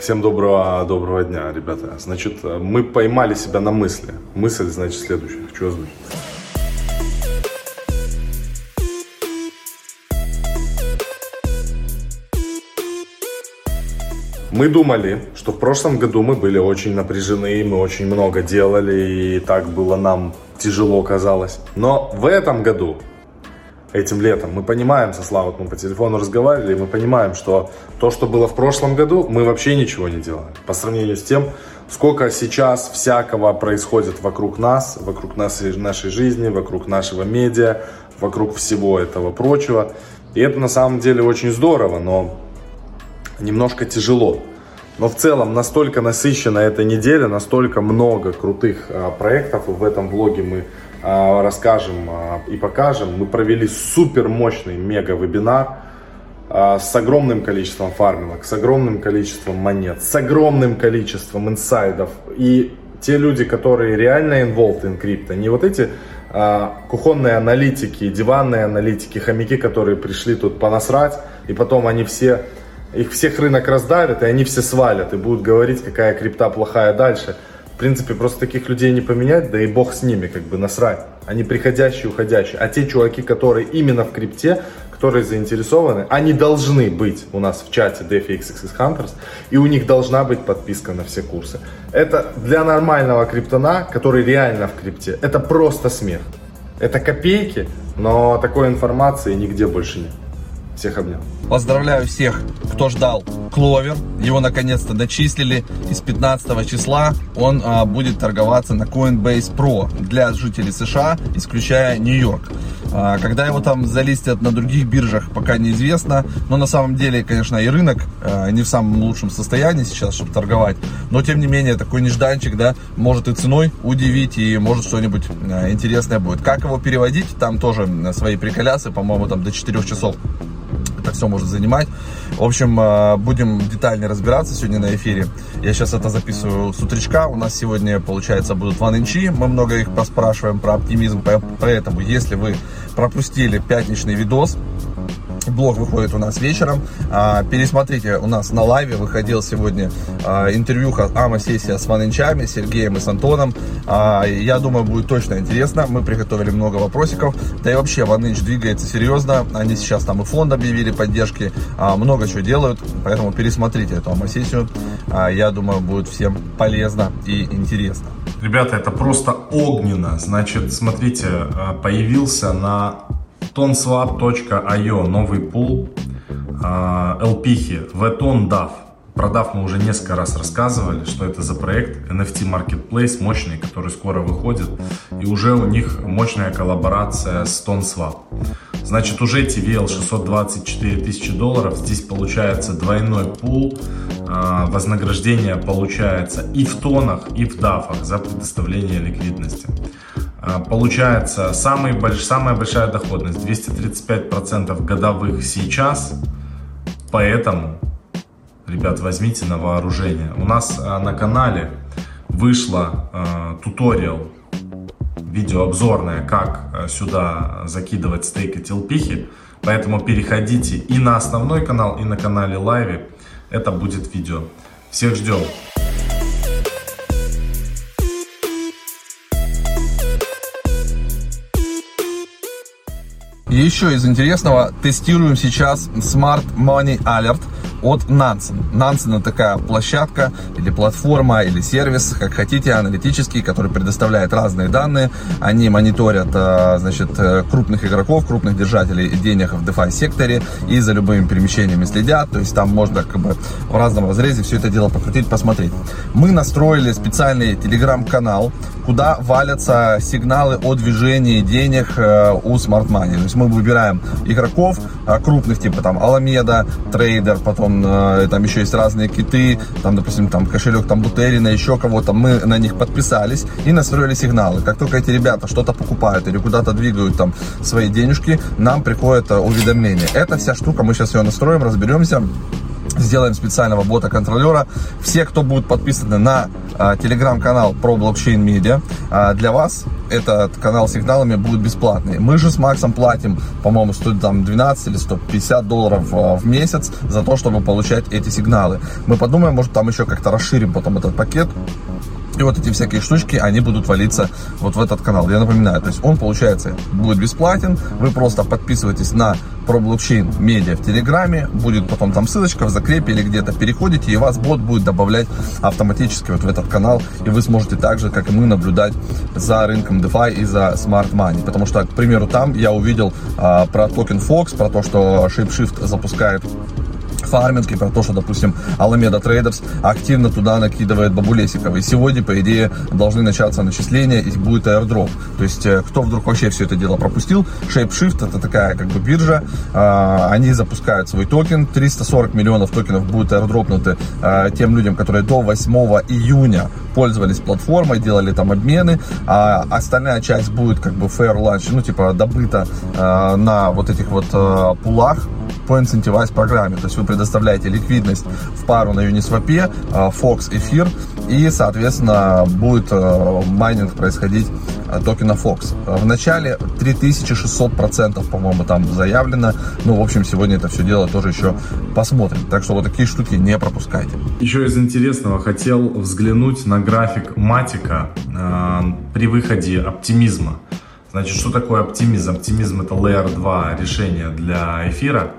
Всем доброго, доброго дня, ребята. Значит, мы поймали себя на мысли. Мысль, значит, следующая. Хочу озвучить. Мы думали, что в прошлом году мы были очень напряжены, мы очень много делали, и так было нам тяжело казалось. Но в этом году этим летом. Мы понимаем, со Славой мы по телефону разговаривали, и мы понимаем, что то, что было в прошлом году, мы вообще ничего не делали. По сравнению с тем, сколько сейчас всякого происходит вокруг нас, вокруг нас, нашей жизни, вокруг нашего медиа, вокруг всего этого прочего. И это на самом деле очень здорово, но немножко тяжело. Но в целом настолько насыщена эта неделя, настолько много крутых а, проектов. В этом влоге мы расскажем а, и покажем. Мы провели супер мощный мега-вебинар а, с огромным количеством фармилок, с огромным количеством монет, с огромным количеством инсайдов. И те люди, которые реально involved in крипто, не вот эти а, кухонные аналитики, диванные аналитики, хомяки, которые пришли тут понасрать, и потом они все, их всех рынок раздавит, и они все свалят, и будут говорить, какая крипта плохая дальше – принципе, просто таких людей не поменять, да и бог с ними, как бы насрать. Они приходящие, уходящие. А те чуваки, которые именно в крипте, которые заинтересованы, они должны быть у нас в чате DeFi Hunters, и у них должна быть подписка на все курсы. Это для нормального криптона, который реально в крипте, это просто смех. Это копейки, но такой информации нигде больше нет. Всех обнял. Поздравляю всех, кто ждал Кловер. Его наконец-то дочислили. из 15 числа он а, будет торговаться на Coinbase Pro для жителей США, исключая Нью-Йорк. А, когда его там залистят на других биржах, пока неизвестно. Но на самом деле, конечно, и рынок а, не в самом лучшем состоянии сейчас, чтобы торговать. Но тем не менее, такой нежданчик, да, может и ценой удивить, и может что-нибудь а, интересное будет. Как его переводить, там тоже свои приколясы, по-моему, там до 4 часов это все может занимать. В общем, э, будем детально разбираться сегодня на эфире. Я сейчас это записываю с утречка. У нас сегодня, получается, будут ван-инчи. Мы много их поспрашиваем про оптимизм. Поэтому, если вы пропустили пятничный видос, Блог выходит у нас вечером. А, пересмотрите, у нас на лайве выходил сегодня а, интервьюха АМА-сессия с Ваненчами, Сергеем и с Антоном. А, я думаю, будет точно интересно. Мы приготовили много вопросиков. Да и вообще, Ваненч двигается серьезно. Они сейчас там и фонд объявили поддержки. Много чего делают. Поэтому пересмотрите эту АМА-сессию. Я думаю, будет всем полезно и интересно. Ребята, это просто огненно. Значит, смотрите, появился на tonswap.io новый пул LP, Veton DAF. Продав мы уже несколько раз рассказывали, что это за проект NFT Marketplace мощный, который скоро выходит. И уже у них мощная коллаборация с TonSwap. Значит, уже TVL 624 тысячи долларов. Здесь получается двойной пул. А, вознаграждение получается и в тонах, и в дафах за предоставление ликвидности. А, получается самый больш, самая большая доходность 235% годовых сейчас. Поэтому, ребят, возьмите на вооружение. У нас а, на канале вышло а, туториал, видео обзорное, как сюда закидывать стейкать LP. Поэтому переходите и на основной канал, и на канале Лайве. Это будет видео. Всех ждем. Еще из интересного, тестируем сейчас Smart Money Alert от Nansen. Nansen это такая площадка или платформа или сервис, как хотите, аналитический, который предоставляет разные данные. Они мониторят э, значит, э, крупных игроков, крупных держателей денег в DeFi секторе и за любыми перемещениями следят. То есть там можно как бы в разном разрезе все это дело покрутить, посмотреть. Мы настроили специальный телеграм-канал, куда валятся сигналы о движении денег э, у Smart Money. То есть мы выбираем игроков крупных, типа там Alameda, Trader, потом он, э, там еще есть разные киты, там, допустим, там кошелек там Бутерина, еще кого-то, мы на них подписались и настроили сигналы. Как только эти ребята что-то покупают или куда-то двигают там свои денежки, нам приходит э, уведомление. Эта вся штука, мы сейчас ее настроим, разберемся сделаем специального бота-контролера. Все, кто будут подписаны на а, телеграм-канал про блокчейн медиа, а, для вас этот канал с сигналами будет бесплатный. Мы же с Максом платим, по-моему, стоит там 12 или 150 долларов а, в месяц за то, чтобы получать эти сигналы. Мы подумаем, может там еще как-то расширим потом этот пакет и вот эти всякие штучки, они будут валиться вот в этот канал. Я напоминаю, то есть он, получается, будет бесплатен. Вы просто подписываетесь на ProBlockchain Media в Телеграме. Будет потом там ссылочка в закрепе или где-то. Переходите, и вас бот будет добавлять автоматически вот в этот канал. И вы сможете так же, как и мы, наблюдать за рынком DeFi и за Smart Money. Потому что, к примеру, там я увидел а, про токен Fox, про то, что ShapeShift запускает фарминг и про то, что, допустим, Alameda Traders активно туда накидывает бабулесиков. И сегодня, по идее, должны начаться начисления и будет airdrop. То есть, э, кто вдруг вообще все это дело пропустил, ShapeShift это такая как бы биржа, а, они запускают свой токен, 340 миллионов токенов будут airdropнуты а, тем людям, которые до 8 июня пользовались платформой, делали там обмены, а остальная часть будет как бы fair lunch, ну типа добыта а, на вот этих вот пулах, по Incentivize программе. То есть вы предоставляете ликвидность в пару на Uniswap, а, Fox эфир, и, соответственно, будет а, майнинг происходить токена Fox. В начале 3600%, по-моему, там заявлено. Ну, в общем, сегодня это все дело тоже еще посмотрим. Так что вот такие штуки не пропускайте. Еще из интересного хотел взглянуть на график Матика э, при выходе оптимизма. Значит, что такое оптимизм? Оптимизм это Layer 2 решение для эфира.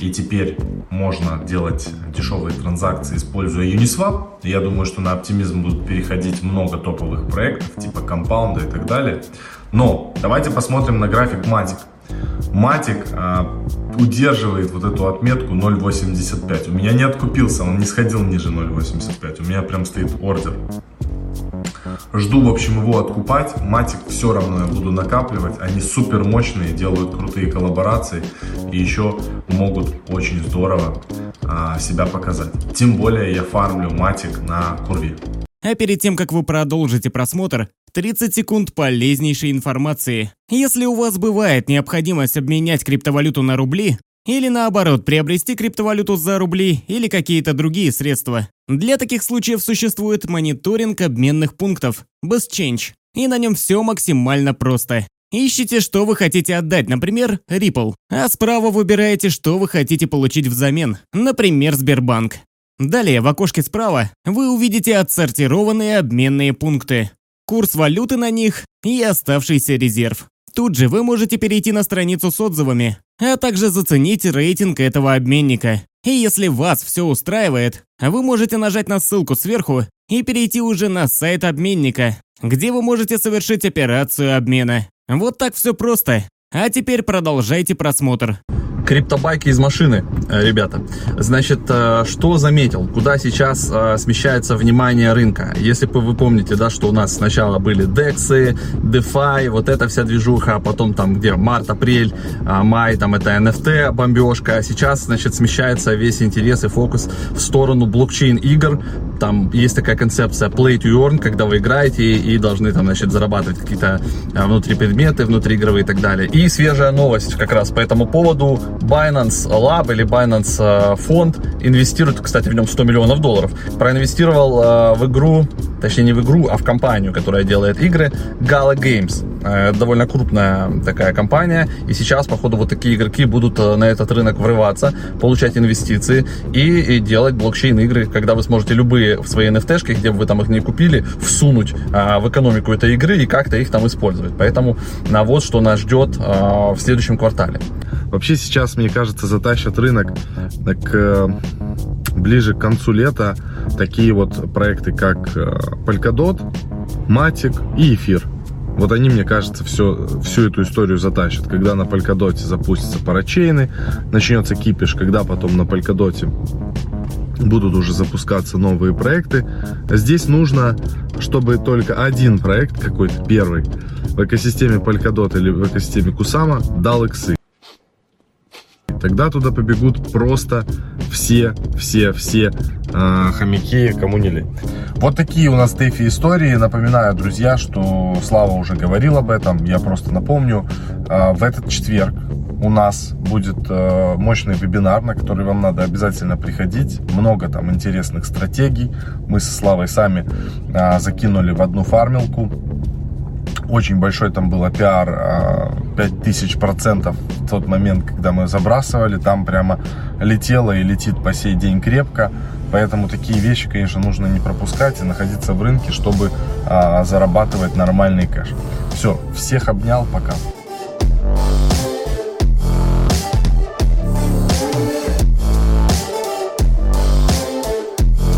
И теперь можно делать дешевые транзакции, используя Uniswap. Я думаю, что на оптимизм будут переходить много топовых проектов, типа Compound и так далее. Но давайте посмотрим на график Matic. Matic а, удерживает вот эту отметку 0.85. У меня не откупился, он не сходил ниже 0.85. У меня прям стоит ордер. Жду, в общем, его откупать. Матик все равно я буду накапливать. Они супер мощные, делают крутые коллаборации. И еще могут очень здорово а, себя показать. Тем более я фармлю Матик на курве. А перед тем, как вы продолжите просмотр, 30 секунд полезнейшей информации. Если у вас бывает необходимость обменять криптовалюту на рубли, или наоборот, приобрести криптовалюту за рубли или какие-то другие средства. Для таких случаев существует мониторинг обменных пунктов BestChange, и на нем все максимально просто. Ищите, что вы хотите отдать, например, Ripple, а справа выбираете, что вы хотите получить взамен, например, Сбербанк. Далее в окошке справа вы увидите отсортированные обменные пункты, курс валюты на них и оставшийся резерв. Тут же вы можете перейти на страницу с отзывами, а также заценить рейтинг этого обменника. И если вас все устраивает, вы можете нажать на ссылку сверху и перейти уже на сайт обменника, где вы можете совершить операцию обмена. Вот так все просто. А теперь продолжайте просмотр. Криптобайки из машины, э, ребята. Значит, э, что заметил? Куда сейчас э, смещается внимание рынка? Если вы помните, да, что у нас сначала были DEX, DeFi, вот эта вся движуха, а потом там где март, апрель, май, там это NFT бомбежка. А сейчас, значит, смещается весь интерес и фокус в сторону блокчейн игр. Там есть такая концепция play to earn, когда вы играете и должны там, значит, зарабатывать какие-то внутри предметы, внутриигровые и так далее. И свежая новость как раз по этому поводу Binance Lab или Binance э, фонд инвестирует, кстати, в нем 100 миллионов долларов, проинвестировал э, в игру, точнее не в игру, а в компанию, которая делает игры, Gala Games. Э, довольно крупная такая компания, и сейчас, походу, вот такие игроки будут на этот рынок врываться, получать инвестиции и, и делать блокчейн-игры, когда вы сможете любые свои NFT-шки, где бы вы там их не купили, всунуть в экономику этой игры и как-то их там использовать. Поэтому на вот что нас ждет в следующем квартале. Вообще сейчас, мне кажется, затащат рынок к, э, ближе к концу лета такие вот проекты, как э, Polkadot, Matic и Эфир. Вот они, мне кажется, все, всю эту историю затащат. Когда на Polkadot запустятся парачейны, начнется кипиш, когда потом на Polkadot будут уже запускаться новые проекты. Здесь нужно, чтобы только один проект какой-то первый в экосистеме Polkadot или в экосистеме Kusama дал иксы. Тогда туда побегут просто все, все, все э, хомяки, кому не лень. Вот такие у нас Тэфи истории. Напоминаю, друзья, что Слава уже говорил об этом. Я просто напомню. Э, в этот четверг у нас будет э, мощный вебинар, на который вам надо обязательно приходить. Много там интересных стратегий. Мы со Славой сами э, закинули в одну фармилку. Очень большой там был пиар, 5000 процентов в тот момент, когда мы забрасывали. Там прямо летело и летит по сей день крепко. Поэтому такие вещи, конечно, нужно не пропускать и находиться в рынке, чтобы а, зарабатывать нормальный кэш. Все, всех обнял, пока.